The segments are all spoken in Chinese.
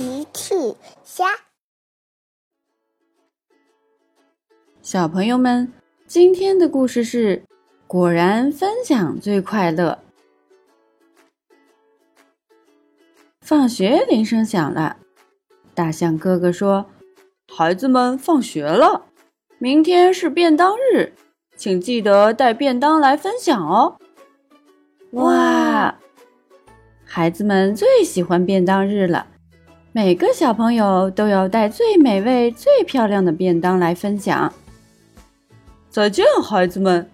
奇趣虾，小朋友们，今天的故事是：果然分享最快乐。放学铃声响了，大象哥哥说：“孩子们，放学了，明天是便当日，请记得带便当来分享哦。”哇！孩子们最喜欢便当日了，每个小朋友都要带最美味、最漂亮的便当来分享。再见，孩子们！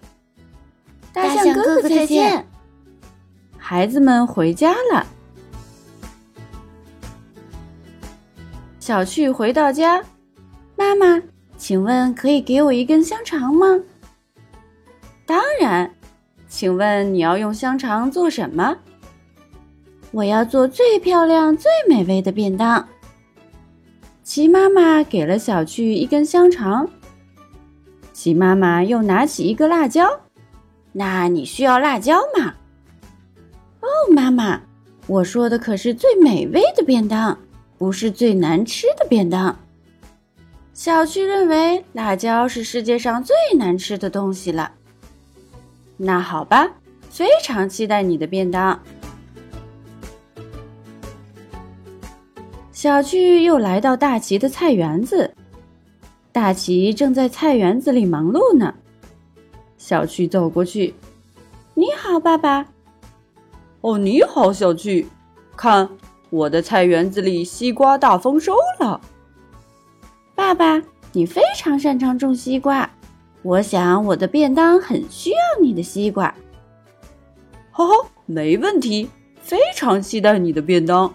大象哥哥再见！孩子们回家了。小趣回到家，妈妈，请问可以给我一根香肠吗？当然，请问你要用香肠做什么？我要做最漂亮、最美味的便当。齐妈妈给了小趣一根香肠。齐妈妈又拿起一个辣椒。那你需要辣椒吗？哦，妈妈，我说的可是最美味的便当，不是最难吃的便当。小趣认为辣椒是世界上最难吃的东西了。那好吧，非常期待你的便当。小趣又来到大奇的菜园子，大奇正在菜园子里忙碌呢。小趣走过去：“你好，爸爸。”“哦，你好，小趣。看，我的菜园子里西瓜大丰收了。”“爸爸，你非常擅长种西瓜，我想我的便当很需要你的西瓜。”“好好，没问题，非常期待你的便当。”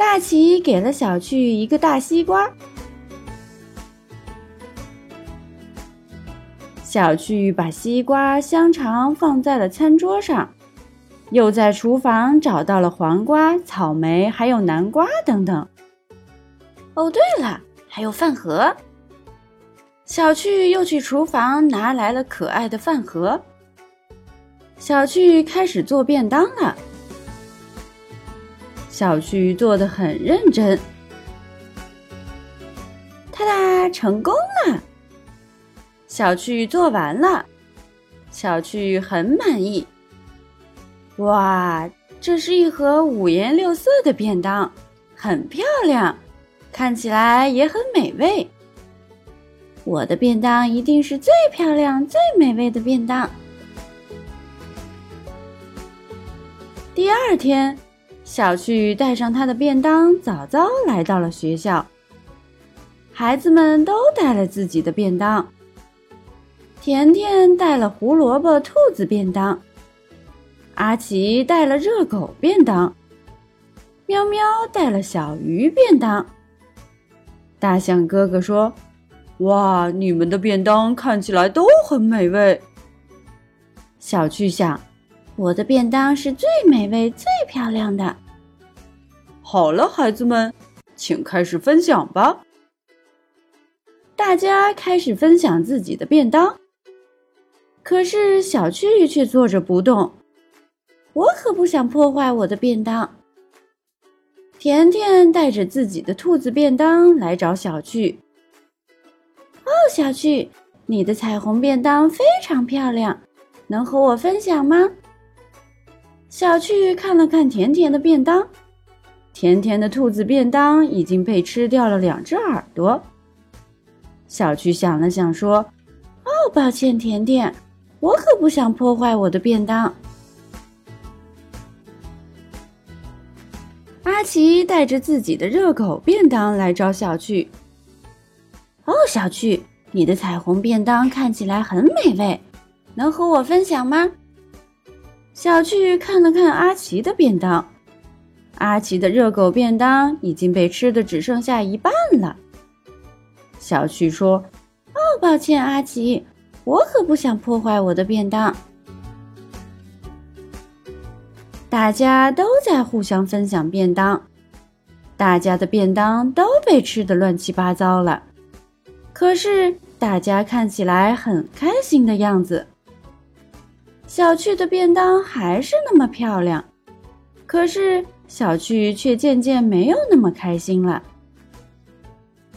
大奇给了小趣一个大西瓜，小趣把西瓜、香肠放在了餐桌上，又在厨房找到了黄瓜、草莓，还有南瓜等等。哦，对了，还有饭盒。小趣又去厨房拿来了可爱的饭盒。小趣开始做便当了。小趣做的很认真，哒哒，成功了！小趣做完了，小趣很满意。哇，这是一盒五颜六色的便当，很漂亮，看起来也很美味。我的便当一定是最漂亮、最美味的便当。第二天。小趣带上他的便当，早早来到了学校。孩子们都带了自己的便当。甜甜带了胡萝卜兔子便当，阿奇带了热狗便当，喵喵带了小鱼便当。大象哥哥说：“哇，你们的便当看起来都很美味。”小趣想。我的便当是最美味、最漂亮的。好了，孩子们，请开始分享吧。大家开始分享自己的便当。可是小趣却坐着不动。我可不想破坏我的便当。甜甜带着自己的兔子便当来找小趣。哦，小趣，你的彩虹便当非常漂亮，能和我分享吗？小趣看了看甜甜的便当，甜甜的兔子便当已经被吃掉了两只耳朵。小趣想了想，说：“哦，抱歉，甜甜，我可不想破坏我的便当。”阿奇带着自己的热狗便当来找小趣。哦，小趣，你的彩虹便当看起来很美味，能和我分享吗？小趣看了看阿奇的便当，阿奇的热狗便当已经被吃的只剩下一半了。小趣说：“哦，抱歉，阿奇，我可不想破坏我的便当。”大家都在互相分享便当，大家的便当都被吃的乱七八糟了，可是大家看起来很开心的样子。小趣的便当还是那么漂亮，可是小趣却渐渐没有那么开心了。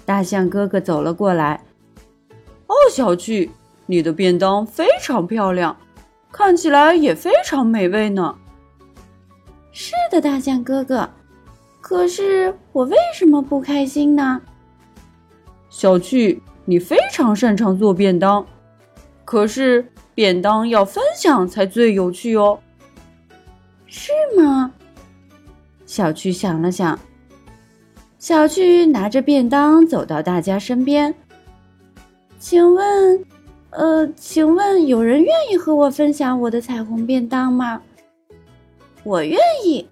大象哥哥走了过来，“哦，小趣，你的便当非常漂亮，看起来也非常美味呢。”“是的，大象哥哥，可是我为什么不开心呢？”“小趣，你非常擅长做便当，可是便当要分享才最有趣哦。”“是吗？”小趣想了想。小趣拿着便当走到大家身边，请问，呃，请问有人愿意和我分享我的彩虹便当吗？我愿意，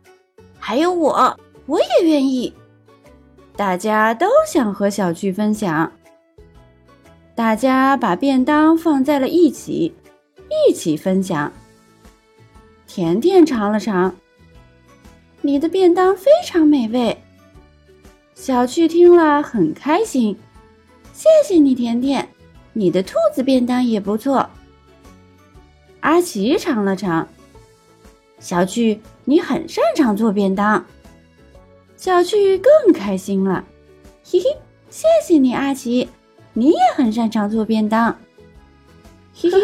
还有我，我也愿意。大家都想和小趣分享。大家把便当放在了一起，一起分享。甜甜尝了尝，你的便当非常美味。小趣听了很开心，谢谢你，甜甜，你的兔子便当也不错。阿奇尝了尝，小趣，你很擅长做便当。小趣更开心了，嘿嘿，谢谢你，阿奇，你也很擅长做便当。嘿嘿，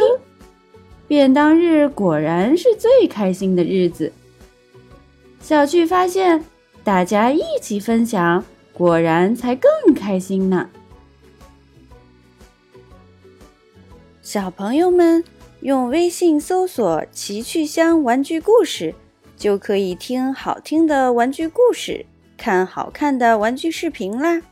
便当日果然是最开心的日子。小趣发现，大家一起分享。果然才更开心呢！小朋友们用微信搜索“奇趣箱玩具故事”，就可以听好听的玩具故事，看好看的玩具视频啦。